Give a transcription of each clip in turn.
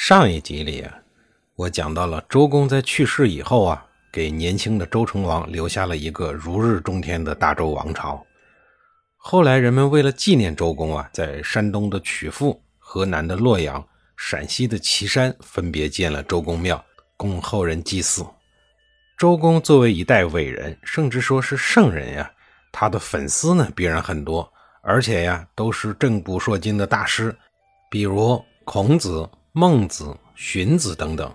上一集里啊，我讲到了周公在去世以后啊，给年轻的周成王留下了一个如日中天的大周王朝。后来人们为了纪念周公啊，在山东的曲阜、河南的洛阳、陕西的岐山分别建了周公庙，供后人祭祀。周公作为一代伟人，甚至说是圣人呀，他的粉丝呢必然很多，而且呀都是正古烁今的大师，比如孔子。孟子、荀子等等，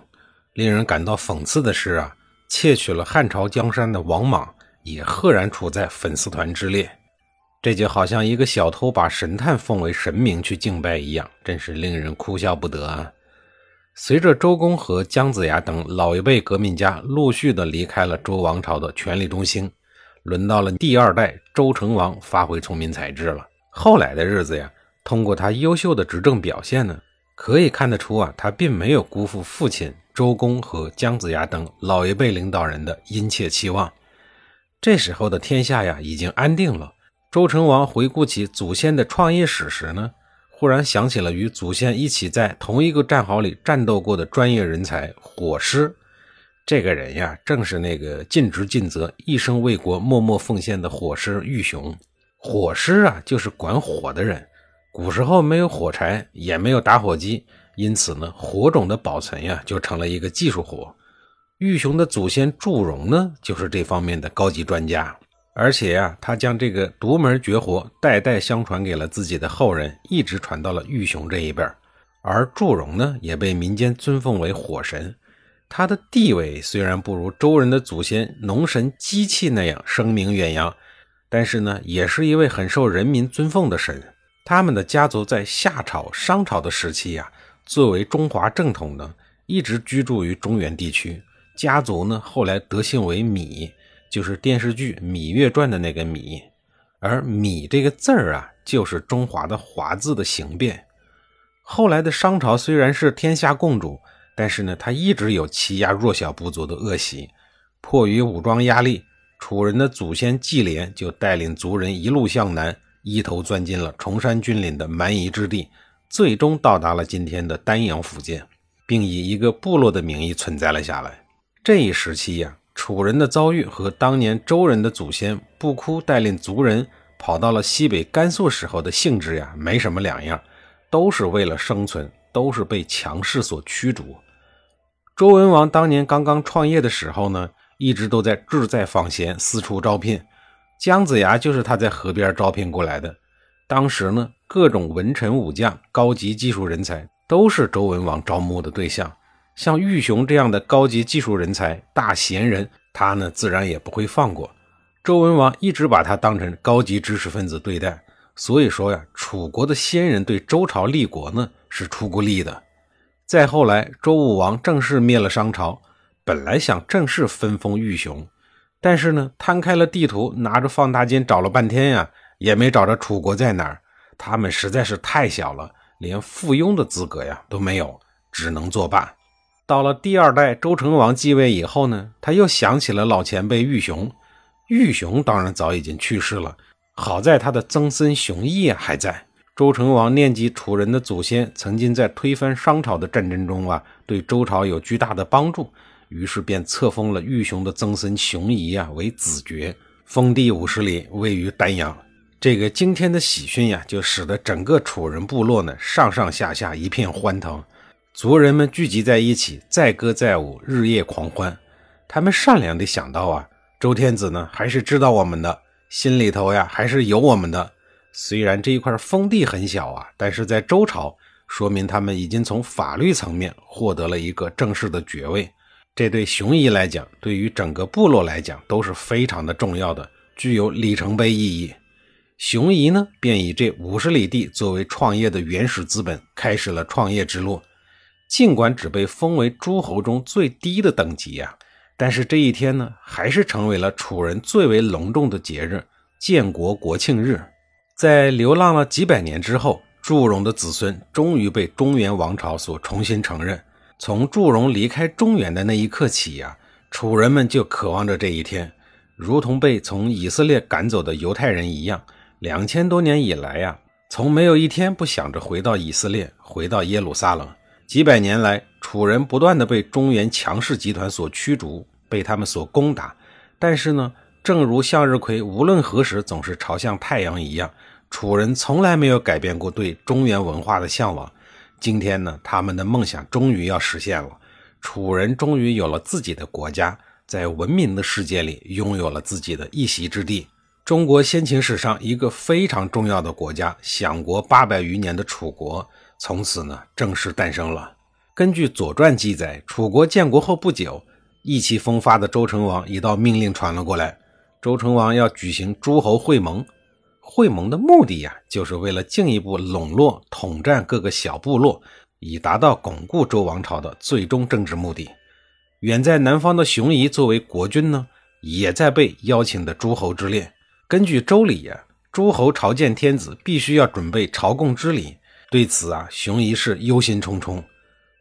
令人感到讽刺的是啊，窃取了汉朝江山的王莽也赫然处在粉丝团之列。这就好像一个小偷把神探奉为神明去敬拜一样，真是令人哭笑不得啊！随着周公和姜子牙等老一辈革命家陆续的离开了周王朝的权力中心，轮到了第二代周成王发挥聪明才智了。后来的日子呀，通过他优秀的执政表现呢。可以看得出啊，他并没有辜负父亲周公和姜子牙等老一辈领导人的殷切期望。这时候的天下呀，已经安定了。周成王回顾起祖先的创业史时呢，忽然想起了与祖先一起在同一个战壕里战斗过的专业人才火师。这个人呀，正是那个尽职尽责、一生为国默默奉献的火师玉雄。火师啊，就是管火的人。古时候没有火柴，也没有打火机，因此呢，火种的保存呀，就成了一个技术活。玉熊的祖先祝融呢，就是这方面的高级专家，而且呀，他将这个独门绝活代代相传给了自己的后人，一直传到了玉熊这一辈而祝融呢，也被民间尊奉为火神，他的地位虽然不如周人的祖先农神机器那样声名远扬，但是呢，也是一位很受人民尊奉的神。他们的家族在夏朝、商朝的时期呀，作为中华正统呢，一直居住于中原地区。家族呢，后来得姓为芈，就是电视剧《芈月传》的那个芈。而芈这个字儿啊，就是中华的华字的形变。后来的商朝虽然是天下共主，但是呢，他一直有欺压弱小部族的恶习。迫于武装压力，楚人的祖先季连就带领族人一路向南。一头钻进了崇山峻岭的蛮夷之地，最终到达了今天的丹阳附近，并以一个部落的名义存在了下来。这一时期呀，楚人的遭遇和当年周人的祖先不哭带领族人跑到了西北甘肃时候的性质呀，没什么两样，都是为了生存，都是被强势所驱逐。周文王当年刚刚创业的时候呢，一直都在志在访贤，四处招聘。姜子牙就是他在河边招聘过来的。当时呢，各种文臣武将、高级技术人才都是周文王招募的对象。像玉熊这样的高级技术人才、大贤人，他呢自然也不会放过。周文王一直把他当成高级知识分子对待。所以说呀，楚国的先人对周朝立国呢是出过力的。再后来，周武王正式灭了商朝，本来想正式分封玉熊。但是呢，摊开了地图，拿着放大镜找了半天呀，也没找着楚国在哪儿。他们实在是太小了，连附庸的资格呀都没有，只能作罢。到了第二代周成王继位以后呢，他又想起了老前辈玉熊。玉熊当然早已经去世了，好在他的曾孙熊毅还在。周成王念及楚人的祖先曾经在推翻商朝的战争中啊，对周朝有巨大的帮助。于是便册封了玉熊的曾孙熊仪啊为子爵，封地五十里，位于丹阳。这个惊天的喜讯呀，就使得整个楚人部落呢上上下下一片欢腾，族人们聚集在一起，载歌载舞，日夜狂欢。他们善良地想到啊，周天子呢还是知道我们的，心里头呀还是有我们的。虽然这一块封地很小啊，但是在周朝，说明他们已经从法律层面获得了一个正式的爵位。这对熊夷来讲，对于整个部落来讲都是非常的重要的，具有里程碑意义。熊夷呢，便以这五十里地作为创业的原始资本，开始了创业之路。尽管只被封为诸侯中最低的等级呀，但是这一天呢，还是成为了楚人最为隆重的节日——建国国庆日。在流浪了几百年之后，祝融的子孙终于被中原王朝所重新承认。从祝融离开中原的那一刻起呀，楚人们就渴望着这一天，如同被从以色列赶走的犹太人一样。两千多年以来呀，从没有一天不想着回到以色列，回到耶路撒冷。几百年来，楚人不断的被中原强势集团所驱逐，被他们所攻打。但是呢，正如向日葵无论何时总是朝向太阳一样，楚人从来没有改变过对中原文化的向往。今天呢，他们的梦想终于要实现了，楚人终于有了自己的国家，在文明的世界里拥有了自己的一席之地。中国先秦史上一个非常重要的国家，享国八百余年的楚国。从此呢，正式诞生了。根据《左传》记载，楚国建国后不久，意气风发的周成王一道命令传了过来：周成王要举行诸侯会盟。会盟的目的呀，就是为了进一步笼络、统战各个小部落，以达到巩固周王朝的最终政治目的。远在南方的熊夷作为国君呢，也在被邀请的诸侯之列。根据周礼呀，诸侯朝见天子，必须要准备朝贡之礼。对此啊，熊夷是忧心忡忡。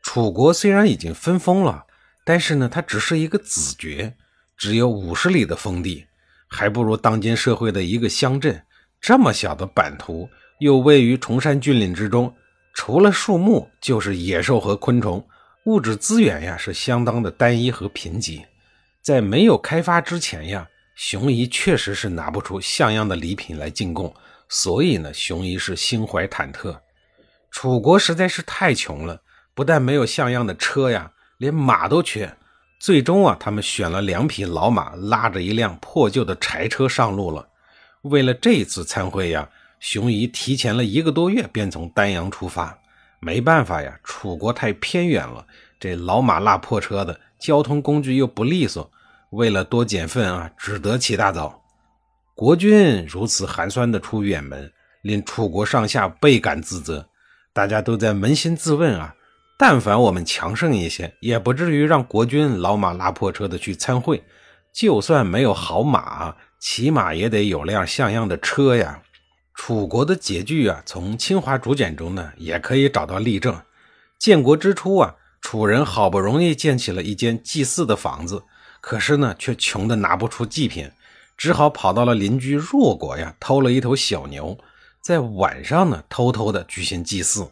楚国虽然已经分封了，但是呢，它只是一个子爵，只有五十里的封地，还不如当今社会的一个乡镇。这么小的版图，又位于崇山峻岭之中，除了树木就是野兽和昆虫，物质资源呀是相当的单一和贫瘠。在没有开发之前呀，熊夷确实是拿不出像样的礼品来进贡，所以呢，熊夷是心怀忐忑。楚国实在是太穷了，不但没有像样的车呀，连马都缺。最终啊，他们选了两匹老马，拉着一辆破旧的柴车上路了。为了这次参会呀，熊姨提前了一个多月便从丹阳出发。没办法呀，楚国太偏远了，这老马拉破车的交通工具又不利索。为了多减份啊，只得起大早。国君如此寒酸的出远门，令楚国上下倍感自责。大家都在扪心自问啊，但凡我们强盛一些，也不至于让国君老马拉破车的去参会。就算没有好马，起码也得有辆像样的车呀。楚国的拮据啊，从清华竹简中呢也可以找到例证。建国之初啊，楚人好不容易建起了一间祭祀的房子，可是呢却穷得拿不出祭品，只好跑到了邻居弱国呀，偷了一头小牛。在晚上呢，偷偷的举行祭祀，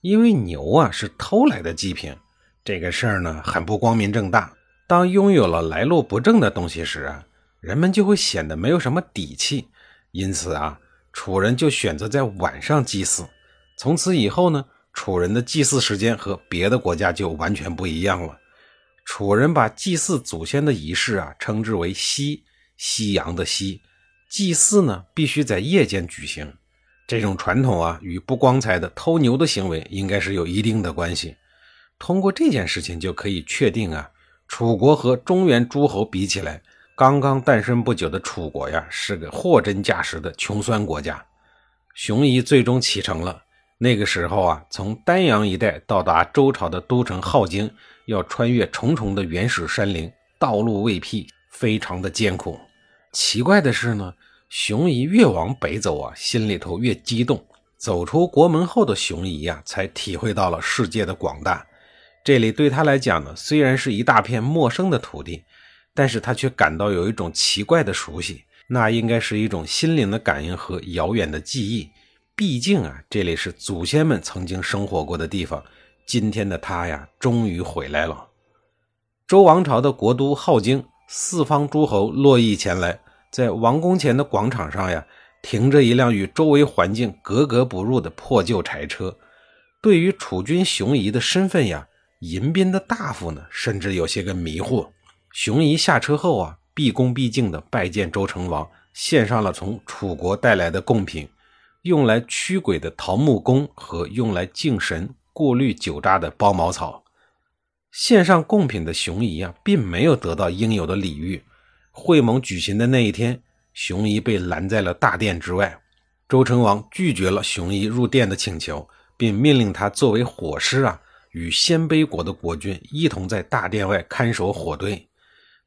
因为牛啊是偷来的祭品，这个事儿呢很不光明正大。当拥有了来路不正的东西时啊，人们就会显得没有什么底气。因此啊，楚人就选择在晚上祭祀。从此以后呢，楚人的祭祀时间和别的国家就完全不一样了。楚人把祭祀祖先的仪式啊称之为夕，夕阳的夕。祭祀呢必须在夜间举行。这种传统啊，与不光彩的偷牛的行为应该是有一定的关系。通过这件事情就可以确定啊，楚国和中原诸侯比起来，刚刚诞生不久的楚国呀，是个货真价实的穷酸国家。熊夷最终启程了。那个时候啊，从丹阳一带到达周朝的都城镐京，要穿越重重的原始山林，道路未辟，非常的艰苦。奇怪的是呢。熊夷越往北走啊，心里头越激动。走出国门后的熊夷呀，才体会到了世界的广大。这里对他来讲呢，虽然是一大片陌生的土地，但是他却感到有一种奇怪的熟悉。那应该是一种心灵的感应和遥远的记忆。毕竟啊，这里是祖先们曾经生活过的地方。今天的他呀，终于回来了。周王朝的国都镐京，四方诸侯络绎前来。在王宫前的广场上呀，停着一辆与周围环境格格不入的破旧柴车。对于楚军熊夷的身份呀，迎宾的大夫呢，甚至有些个迷惑。熊夷下车后啊，毕恭毕敬地拜见周成王，献上了从楚国带来的贡品，用来驱鬼的桃木弓和用来敬神、过滤酒渣的包茅草。献上贡品的熊夷啊，并没有得到应有的礼遇。会盟举行的那一天，熊夷被拦在了大殿之外。周成王拒绝了熊夷入殿的请求，并命令他作为火师啊，与鲜卑国的国君一同在大殿外看守火堆。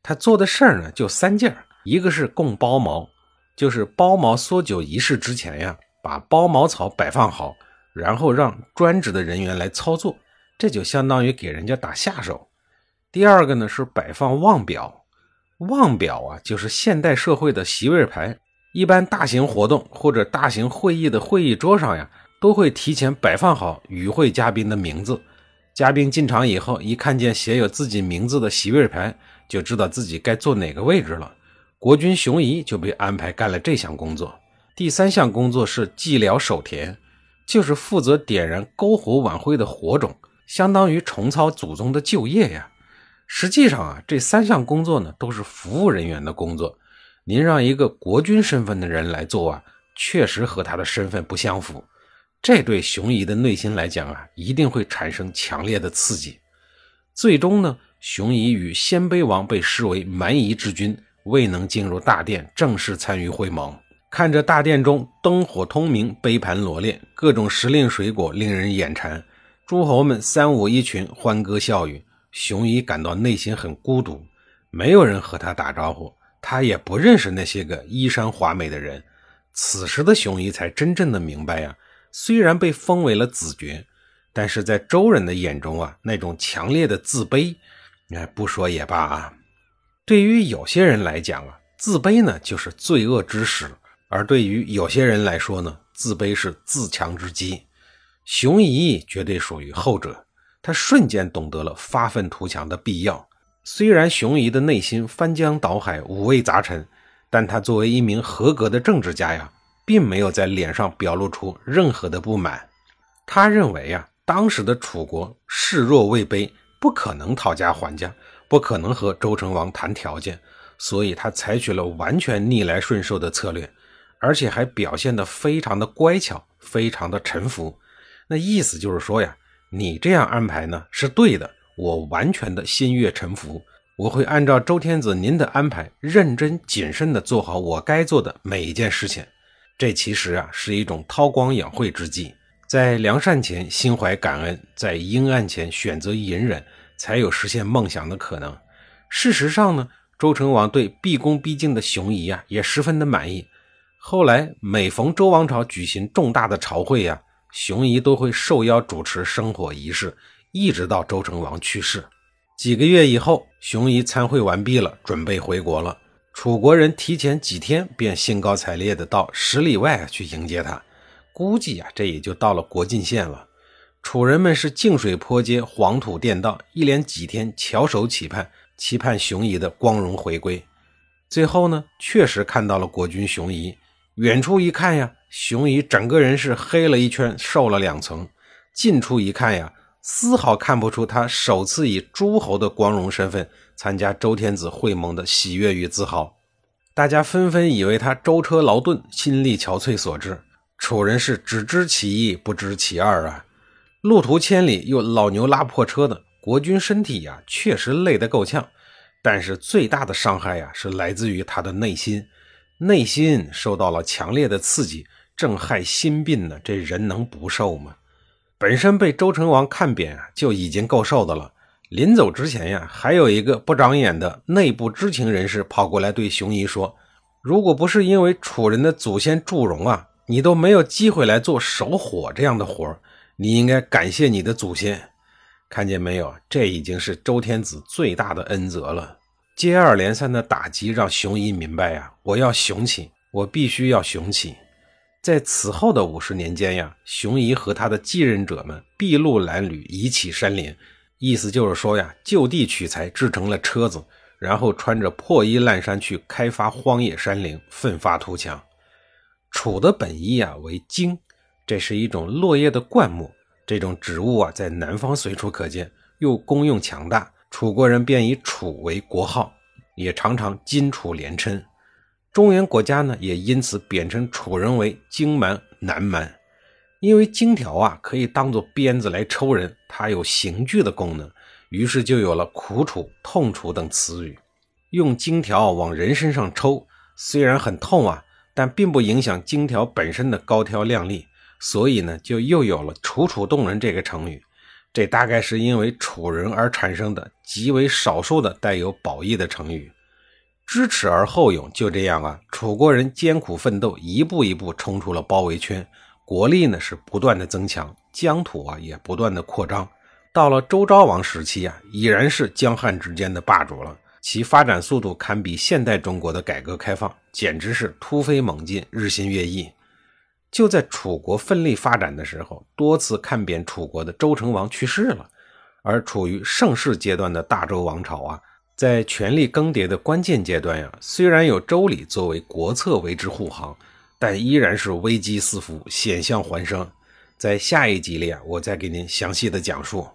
他做的事儿呢，就三件儿一个是供包茅，就是包茅缩酒仪式之前呀，把包茅草摆放好，然后让专职的人员来操作，这就相当于给人家打下手。第二个呢是摆放望表，望表啊，就是现代社会的席位牌。一般大型活动或者大型会议的会议桌上呀，都会提前摆放好与会嘉宾的名字。嘉宾进场以后，一看见写有自己名字的席位牌，就知道自己该坐哪个位置了。国君熊仪就被安排干了这项工作。第三项工作是祭辽守田，就是负责点燃篝火晚会的火种，相当于重操祖宗的旧业呀。实际上啊，这三项工作呢，都是服务人员的工作。您让一个国君身份的人来做啊，确实和他的身份不相符。这对熊仪的内心来讲啊，一定会产生强烈的刺激。最终呢，熊仪与鲜卑王被视为蛮夷之君，未能进入大殿正式参与会盟。看着大殿中灯火通明、杯盘罗列，各种时令水果令人眼馋，诸侯们三五一群欢歌笑语，熊仪感到内心很孤独，没有人和他打招呼。他也不认识那些个衣衫华美的人。此时的熊仪才真正的明白呀，虽然被封为了子爵，但是在周人的眼中啊，那种强烈的自卑，哎，不说也罢啊。对于有些人来讲啊，自卑呢就是罪恶之始；而对于有些人来说呢，自卑是自强之基。熊仪绝对属于后者，他瞬间懂得了发愤图强的必要。虽然熊仪的内心翻江倒海、五味杂陈，但他作为一名合格的政治家呀，并没有在脸上表露出任何的不满。他认为啊，当时的楚国势弱未卑，不可能讨价还价，不可能和周成王谈条件，所以他采取了完全逆来顺受的策略，而且还表现得非常的乖巧，非常的臣服。那意思就是说呀，你这样安排呢是对的。我完全的心悦诚服，我会按照周天子您的安排，认真谨慎地做好我该做的每一件事情。这其实啊是一种韬光养晦之计，在良善前心怀感恩，在阴暗前选择隐忍，才有实现梦想的可能。事实上呢，周成王对毕恭毕敬的熊仪啊也十分的满意。后来每逢周王朝举行重大的朝会呀，熊仪都会受邀主持生火仪式。一直到周成王去世，几个月以后，熊仪参会完毕了，准备回国了。楚国人提前几天便兴高采烈地到十里外去迎接他，估计啊，这也就到了国境线了。楚人们是净水坡街，黄土垫道，一连几天翘首企盼，期盼熊仪的光荣回归。最后呢，确实看到了国君熊仪。远处一看呀，熊仪整个人是黑了一圈，瘦了两层；近处一看呀。丝毫看不出他首次以诸侯的光荣身份参加周天子会盟的喜悦与自豪，大家纷纷以为他舟车劳顿、心力憔悴所致。楚人是只知其一，不知其二啊！路途千里，又老牛拉破车的国君身体呀，确实累得够呛。但是最大的伤害呀，是来自于他的内心，内心受到了强烈的刺激，正害心病呢。这人能不受吗？本身被周成王看扁啊，就已经够受的了。临走之前呀，还有一个不长眼的内部知情人士跑过来对熊仪说：“如果不是因为楚人的祖先祝融啊，你都没有机会来做守火这样的活你应该感谢你的祖先。看见没有，这已经是周天子最大的恩泽了。接二连三的打击让熊仪明白呀，我要雄起，我必须要雄起。”在此后的五十年间呀，熊仪和他的继任者们筚路蓝缕，移起山林，意思就是说呀，就地取材制成了车子，然后穿着破衣烂衫去开发荒野山林，奋发图强。楚的本意啊为荆，这是一种落叶的灌木，这种植物啊在南方随处可见，又功用强大，楚国人便以楚为国号，也常常荆楚连称。中原国家呢，也因此贬称楚人为荆蛮、南蛮，因为荆条啊可以当做鞭子来抽人，它有刑具的功能，于是就有了苦楚、痛楚等词语。用荆条往人身上抽，虽然很痛啊，但并不影响荆条本身的高挑靓丽，所以呢，就又有了楚楚动人这个成语。这大概是因为楚人而产生的极为少数的带有褒义的成语。知耻而后勇，就这样啊，楚国人艰苦奋斗，一步一步冲出了包围圈，国力呢是不断的增强，疆土啊也不断的扩张。到了周昭王时期啊，已然是江汉之间的霸主了，其发展速度堪比现代中国的改革开放，简直是突飞猛进，日新月异。就在楚国奋力发展的时候，多次看扁楚国的周成王去世了。而处于盛世阶段的大周王朝啊，在权力更迭的关键阶段呀，虽然有周礼作为国策为之护航，但依然是危机四伏，险象环生。在下一集里啊，我再给您详细的讲述。